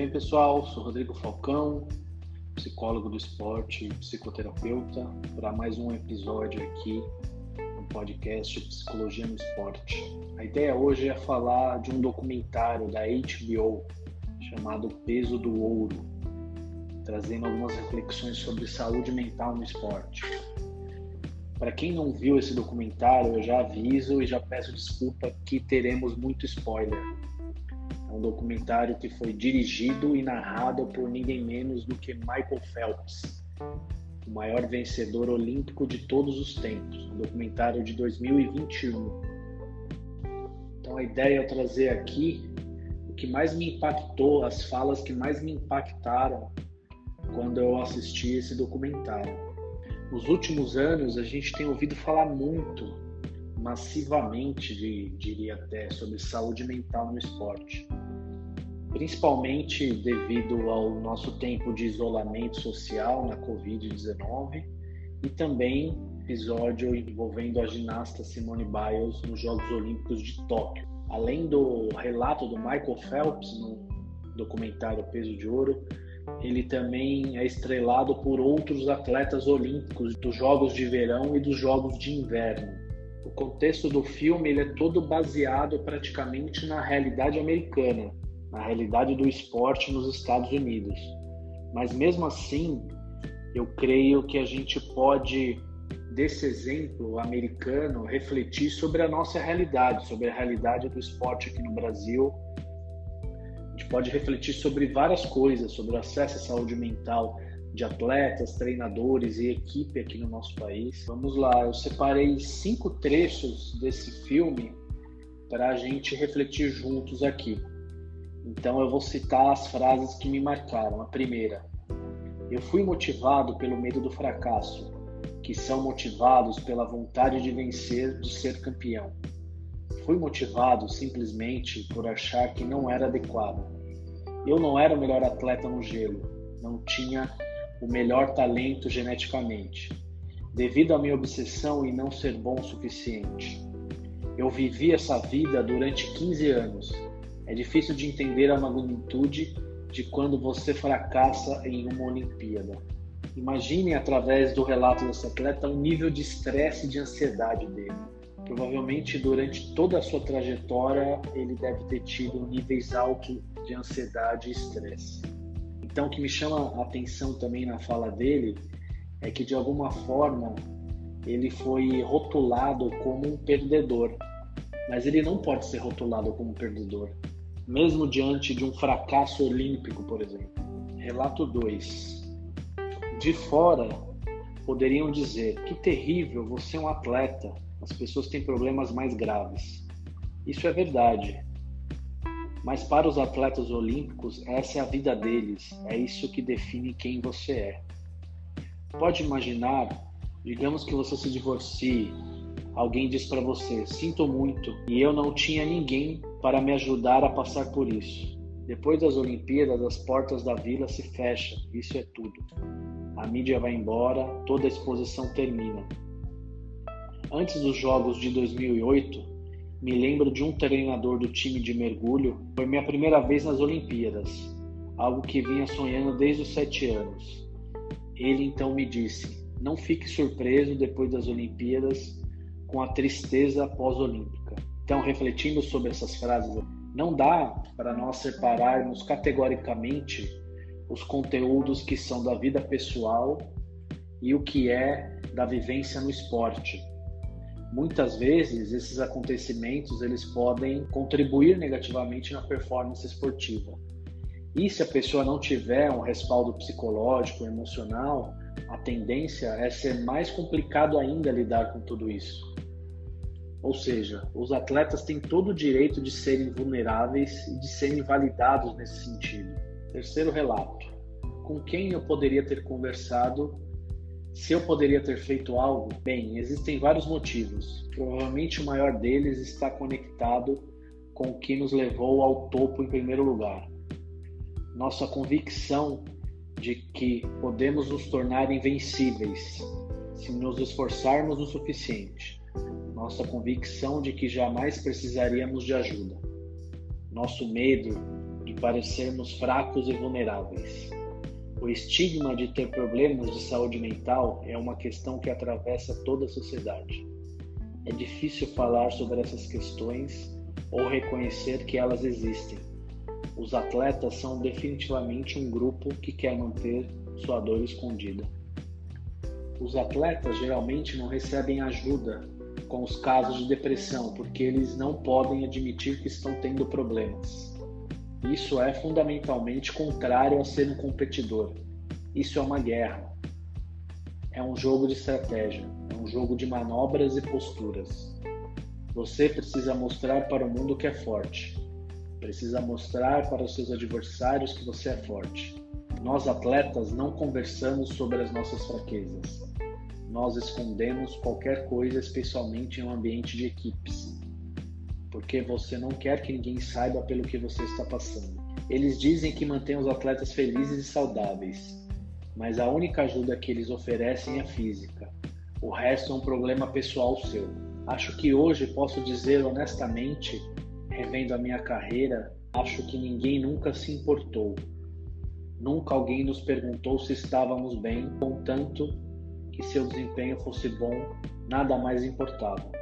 bem, pessoal? Sou Rodrigo Falcão, psicólogo do esporte e psicoterapeuta, para mais um episódio aqui no podcast Psicologia no Esporte. A ideia hoje é falar de um documentário da HBO chamado Peso do Ouro, trazendo algumas reflexões sobre saúde mental no esporte. Para quem não viu esse documentário, eu já aviso e já peço desculpa que teremos muito spoiler. É um documentário que foi dirigido e narrado por ninguém menos do que Michael Phelps, o maior vencedor olímpico de todos os tempos. Um documentário de 2021. Então a ideia é trazer aqui o que mais me impactou, as falas que mais me impactaram quando eu assisti esse documentário nos últimos anos a gente tem ouvido falar muito, massivamente, diria até, sobre saúde mental no esporte. Principalmente devido ao nosso tempo de isolamento social na Covid-19 e também episódio envolvendo a ginasta Simone Biles nos Jogos Olímpicos de Tóquio. Além do relato do Michael Phelps no documentário Peso de Ouro, ele também é estrelado por outros atletas olímpicos dos Jogos de Verão e dos Jogos de Inverno. O contexto do filme ele é todo baseado praticamente na realidade americana, na realidade do esporte nos Estados Unidos. Mas mesmo assim, eu creio que a gente pode, desse exemplo americano, refletir sobre a nossa realidade, sobre a realidade do esporte aqui no Brasil gente pode refletir sobre várias coisas, sobre o acesso à saúde mental de atletas, treinadores e equipe aqui no nosso país. Vamos lá, eu separei cinco trechos desse filme para a gente refletir juntos aqui. Então eu vou citar as frases que me marcaram. A primeira: Eu fui motivado pelo medo do fracasso, que são motivados pela vontade de vencer, de ser campeão. Fui motivado simplesmente por achar que não era adequado. Eu não era o melhor atleta no gelo, não tinha o melhor talento geneticamente, devido à minha obsessão em não ser bom o suficiente. Eu vivi essa vida durante 15 anos. É difícil de entender a magnitude de quando você fracassa em uma Olimpíada. Imagine através do relato desse atleta o nível de estresse e de ansiedade dele. Provavelmente durante toda a sua trajetória ele deve ter tido níveis altos de ansiedade e estresse. Então, o que me chama a atenção também na fala dele é que de alguma forma ele foi rotulado como um perdedor, mas ele não pode ser rotulado como um perdedor, mesmo diante de um fracasso olímpico, por exemplo. Relato 2. De fora, poderiam dizer: que terrível, você é um atleta, as pessoas têm problemas mais graves. Isso é verdade. Mas para os atletas olímpicos, essa é a vida deles, é isso que define quem você é. Pode imaginar, digamos que você se divorcie, alguém diz para você: Sinto muito, e eu não tinha ninguém para me ajudar a passar por isso. Depois das Olimpíadas, as portas da vila se fecham, isso é tudo. A mídia vai embora, toda a exposição termina. Antes dos Jogos de 2008, me lembro de um treinador do time de mergulho. Foi minha primeira vez nas Olimpíadas, algo que vinha sonhando desde os sete anos. Ele então me disse: Não fique surpreso depois das Olimpíadas com a tristeza pós-olímpica. Então, refletindo sobre essas frases, não dá para nós separarmos categoricamente os conteúdos que são da vida pessoal e o que é da vivência no esporte muitas vezes esses acontecimentos eles podem contribuir negativamente na performance esportiva. E se a pessoa não tiver um respaldo psicológico, emocional, a tendência é ser mais complicado ainda lidar com tudo isso. Ou seja, os atletas têm todo o direito de serem vulneráveis e de serem validados nesse sentido. Terceiro relato: com quem eu poderia ter conversado se eu poderia ter feito algo? Bem, existem vários motivos. Provavelmente o maior deles está conectado com o que nos levou ao topo em primeiro lugar. Nossa convicção de que podemos nos tornar invencíveis se nos esforçarmos o suficiente. Nossa convicção de que jamais precisaríamos de ajuda. Nosso medo de parecermos fracos e vulneráveis. O estigma de ter problemas de saúde mental é uma questão que atravessa toda a sociedade. É difícil falar sobre essas questões ou reconhecer que elas existem. Os atletas são definitivamente um grupo que quer manter sua dor escondida. Os atletas geralmente não recebem ajuda com os casos de depressão porque eles não podem admitir que estão tendo problemas. Isso é fundamentalmente contrário a ser um competidor. Isso é uma guerra. É um jogo de estratégia, é um jogo de manobras e posturas. Você precisa mostrar para o mundo que é forte. Precisa mostrar para os seus adversários que você é forte. Nós atletas não conversamos sobre as nossas fraquezas. Nós escondemos qualquer coisa, especialmente em um ambiente de equipes, porque você não quer que ninguém saiba pelo que você está passando. Eles dizem que mantêm os atletas felizes e saudáveis, mas a única ajuda que eles oferecem é física. O resto é um problema pessoal seu. Acho que hoje posso dizer honestamente, revendo a minha carreira, acho que ninguém nunca se importou Nunca alguém nos perguntou se estávamos bem, contanto que seu desempenho fosse bom, nada mais importava.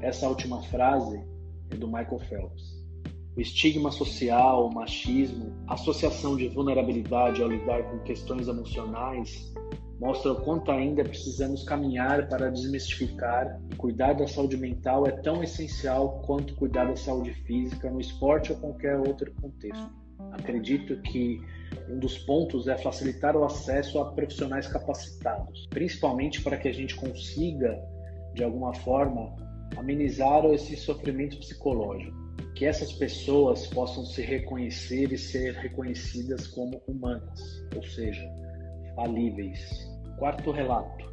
Essa última frase é do Michael Phelps. O estigma social, o machismo, a associação de vulnerabilidade ao lidar com questões emocionais mostra o quanto ainda precisamos caminhar para desmistificar e cuidar da saúde mental é tão essencial quanto cuidar da saúde física no esporte ou qualquer outro contexto. Acredito que um dos pontos é facilitar o acesso a profissionais capacitados, principalmente para que a gente consiga, de alguma forma, amenizar esse sofrimento psicológico. Que essas pessoas possam se reconhecer e ser reconhecidas como humanas, ou seja, falíveis. Quarto relato.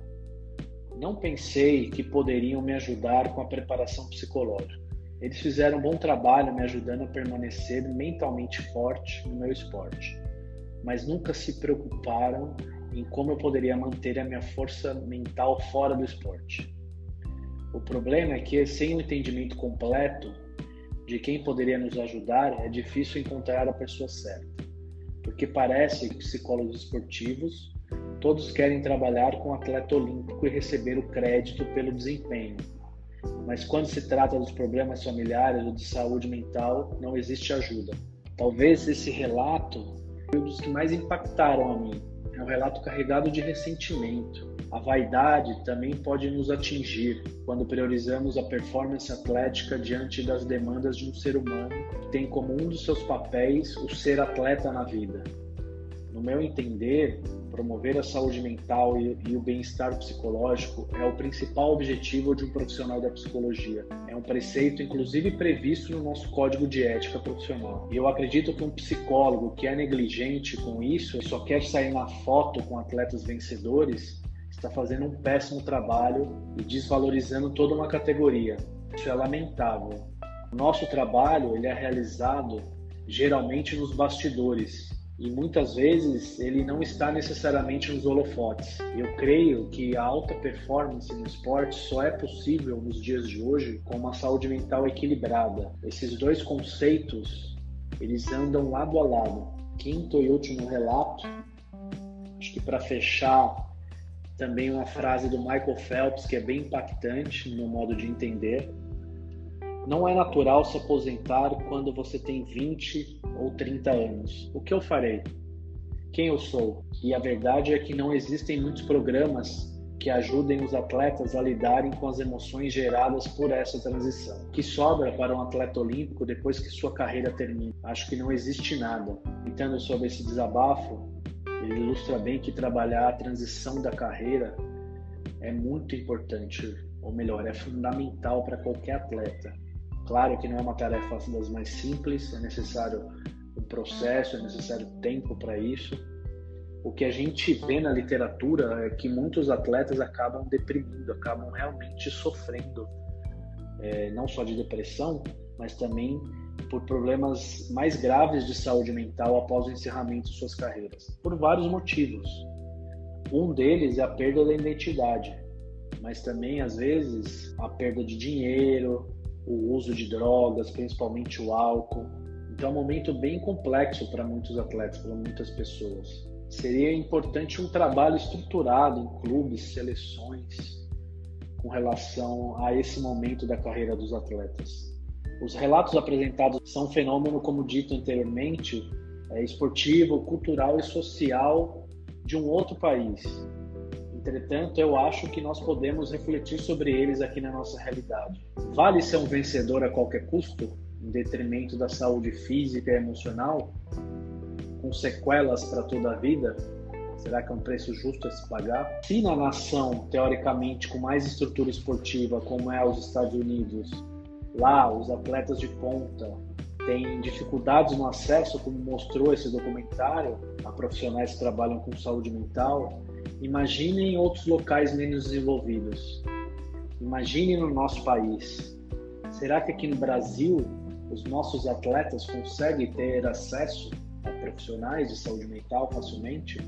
Não pensei que poderiam me ajudar com a preparação psicológica. Eles fizeram um bom trabalho me ajudando a permanecer mentalmente forte no meu esporte mas nunca se preocuparam em como eu poderia manter a minha força mental fora do esporte. O problema é que, sem o entendimento completo de quem poderia nos ajudar, é difícil encontrar a pessoa certa, porque parece que psicólogos esportivos todos querem trabalhar com atleta olímpico e receber o crédito pelo desempenho. Mas quando se trata dos problemas familiares ou de saúde mental, não existe ajuda. Talvez esse relato foi um dos que mais impactaram a mim. É um relato carregado de ressentimento. A vaidade também pode nos atingir quando priorizamos a performance atlética diante das demandas de um ser humano que tem como um dos seus papéis o ser atleta na vida. No meu entender, promover a saúde mental e, e o bem-estar psicológico é o principal objetivo de um profissional da psicologia. É um preceito, inclusive, previsto no nosso código de ética profissional. E eu acredito que um psicólogo que é negligente com isso só quer sair na foto com atletas vencedores está fazendo um péssimo trabalho e desvalorizando toda uma categoria. Isso é lamentável. O nosso trabalho ele é realizado geralmente nos bastidores, e muitas vezes ele não está necessariamente nos holofotes. Eu creio que a alta performance no esporte só é possível nos dias de hoje com uma saúde mental equilibrada. Esses dois conceitos, eles andam lado a lado. Quinto e último relato, acho que para fechar também uma frase do Michael Phelps que é bem impactante no meu modo de entender. Não é natural se aposentar quando você tem 20 ou 30 anos. O que eu farei? Quem eu sou? E a verdade é que não existem muitos programas que ajudem os atletas a lidarem com as emoções geradas por essa transição. O que sobra para um atleta olímpico depois que sua carreira termina? Acho que não existe nada. Entendo sobre esse desabafo, ele ilustra bem que trabalhar a transição da carreira é muito importante, ou melhor, é fundamental para qualquer atleta. Claro que não é uma tarefa das mais simples, é necessário um processo, é necessário tempo para isso. O que a gente vê na literatura é que muitos atletas acabam deprimindo, acabam realmente sofrendo, é, não só de depressão, mas também por problemas mais graves de saúde mental após o encerramento de suas carreiras, por vários motivos. Um deles é a perda da identidade, mas também às vezes a perda de dinheiro, o uso de drogas, principalmente o álcool. Então é um momento bem complexo para muitos atletas, para muitas pessoas. Seria importante um trabalho estruturado em clubes, seleções, com relação a esse momento da carreira dos atletas. Os relatos apresentados são um fenômeno, como dito anteriormente, é, esportivo, cultural e social de um outro país. Entretanto, eu acho que nós podemos refletir sobre eles aqui na nossa realidade. Vale ser um vencedor a qualquer custo, em detrimento da saúde física e emocional, com sequelas para toda a vida? Será que é um preço justo a se pagar? Se na nação, teoricamente, com mais estrutura esportiva, como é os Estados Unidos, lá os atletas de ponta têm dificuldades no acesso, como mostrou esse documentário, a profissionais que trabalham com saúde mental, imagine em outros locais menos desenvolvidos. Imagine no nosso país. Será que aqui no Brasil os nossos atletas conseguem ter acesso a profissionais de saúde mental facilmente?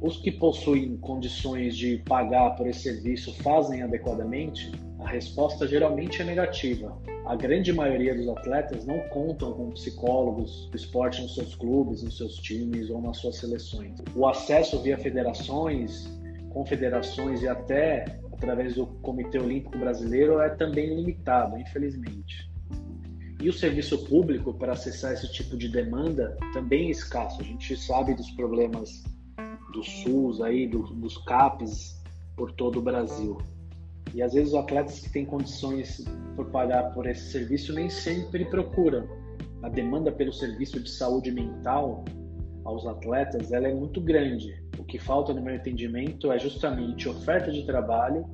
Os que possuem condições de pagar por esse serviço fazem adequadamente? A resposta geralmente é negativa. A grande maioria dos atletas não contam com psicólogos do esporte nos seus clubes, nos seus times ou nas suas seleções. O acesso via federações, confederações e até através do Comitê Olímpico Brasileiro é também limitado, infelizmente. E o serviço público para acessar esse tipo de demanda também é escasso. A gente sabe dos problemas do SUS, aí, do, dos CAPs por todo o Brasil. E às vezes os atletas que têm condições por pagar por esse serviço nem sempre procuram. A demanda pelo serviço de saúde mental aos atletas ela é muito grande. O que falta, no meu entendimento, é justamente oferta de trabalho,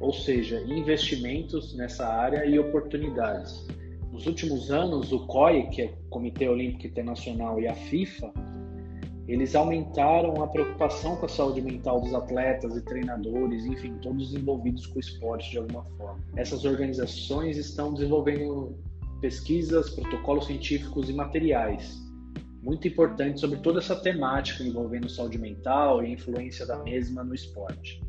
ou seja, investimentos nessa área e oportunidades. Nos últimos anos, o COI, que é o Comitê Olímpico Internacional, e a FIFA eles aumentaram a preocupação com a saúde mental dos atletas e treinadores, enfim, todos envolvidos com o esporte de alguma forma. Essas organizações estão desenvolvendo pesquisas, protocolos científicos e materiais muito importantes sobre toda essa temática envolvendo saúde mental e a influência da mesma no esporte.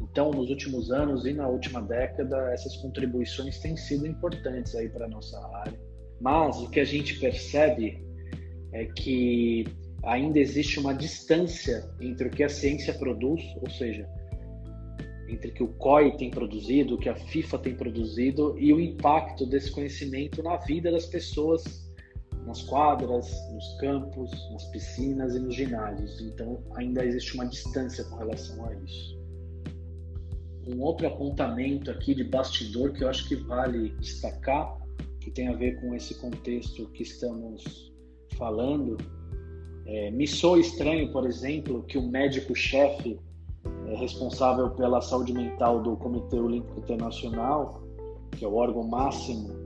Então, nos últimos anos e na última década, essas contribuições têm sido importantes aí para nossa área. Mas o que a gente percebe é que ainda existe uma distância entre o que a ciência produz, ou seja, entre o que o COI tem produzido, o que a FIFA tem produzido e o impacto desse conhecimento na vida das pessoas nas quadras, nos campos, nas piscinas e nos ginásios. Então, ainda existe uma distância com relação a isso. Um outro apontamento aqui de bastidor que eu acho que vale destacar, que tem a ver com esse contexto que estamos falando, é, me soa estranho, por exemplo, que o médico-chefe é responsável pela saúde mental do Comitê Olímpico Internacional, que é o órgão máximo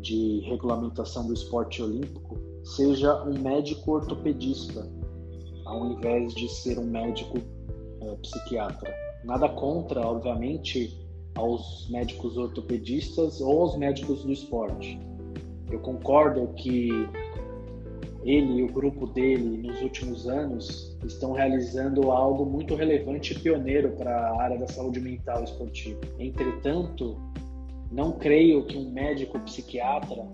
de regulamentação do esporte olímpico, seja um médico ortopedista, ao invés de ser um médico é, psiquiatra. Nada contra, obviamente, aos médicos ortopedistas ou aos médicos do esporte. Eu concordo que ele e o grupo dele nos últimos anos estão realizando algo muito relevante e pioneiro para a área da saúde mental esportiva. Entretanto, não creio que um médico psiquiatra,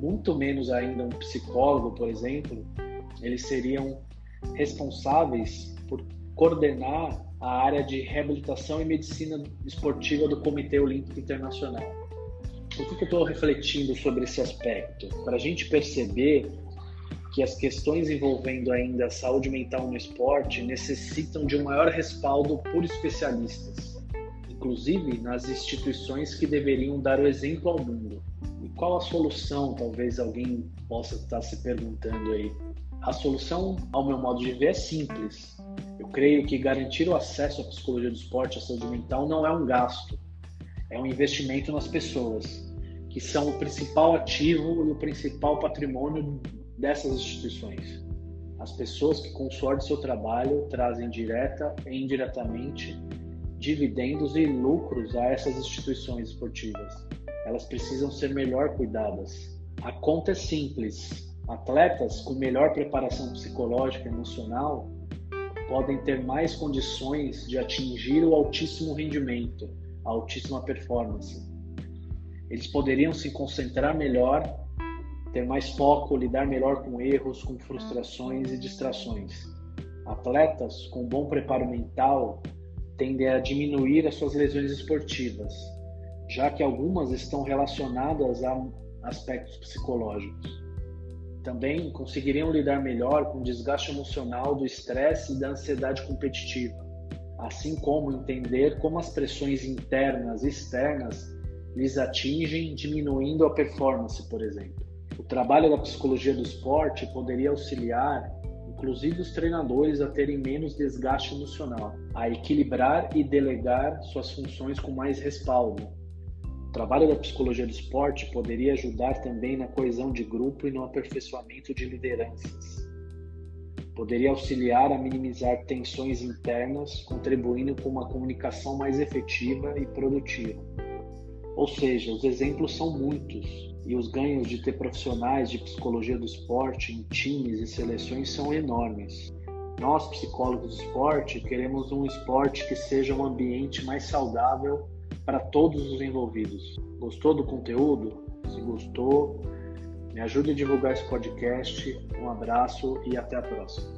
muito menos ainda um psicólogo, por exemplo, eles seriam responsáveis por coordenar a área de reabilitação e medicina esportiva do Comitê Olímpico Internacional. Por que, que eu estou refletindo sobre esse aspecto? Para a gente perceber que as questões envolvendo ainda a saúde mental no esporte necessitam de um maior respaldo por especialistas, inclusive nas instituições que deveriam dar o exemplo ao mundo. E qual a solução? Talvez alguém possa estar se perguntando aí. A solução, ao meu modo de ver, é simples. Eu creio que garantir o acesso à psicologia do esporte, à saúde mental, não é um gasto, é um investimento nas pessoas, que são o principal ativo e o principal patrimônio dessas instituições. As pessoas que, com o suor do seu trabalho, trazem direta e indiretamente dividendos e lucros a essas instituições esportivas. Elas precisam ser melhor cuidadas. A conta é simples. Atletas com melhor preparação psicológica e emocional podem ter mais condições de atingir o altíssimo rendimento, a altíssima performance. Eles poderiam se concentrar melhor ter mais foco, lidar melhor com erros, com frustrações e distrações. Atletas com bom preparo mental tendem a diminuir as suas lesões esportivas, já que algumas estão relacionadas a aspectos psicológicos. Também conseguiriam lidar melhor com o desgaste emocional do estresse e da ansiedade competitiva, assim como entender como as pressões internas e externas lhes atingem, diminuindo a performance, por exemplo. O trabalho da psicologia do esporte poderia auxiliar, inclusive os treinadores, a terem menos desgaste emocional, a equilibrar e delegar suas funções com mais respaldo, trabalho da psicologia do esporte poderia ajudar também na coesão de grupo e no aperfeiçoamento de lideranças. Poderia auxiliar a minimizar tensões internas, contribuindo com uma comunicação mais efetiva e produtiva. Ou seja, os exemplos são muitos e os ganhos de ter profissionais de psicologia do esporte em times e seleções são enormes. Nós, psicólogos do esporte, queremos um esporte que seja um ambiente mais saudável para todos os envolvidos. Gostou do conteúdo? Se gostou, me ajude a divulgar esse podcast. Um abraço e até a próxima.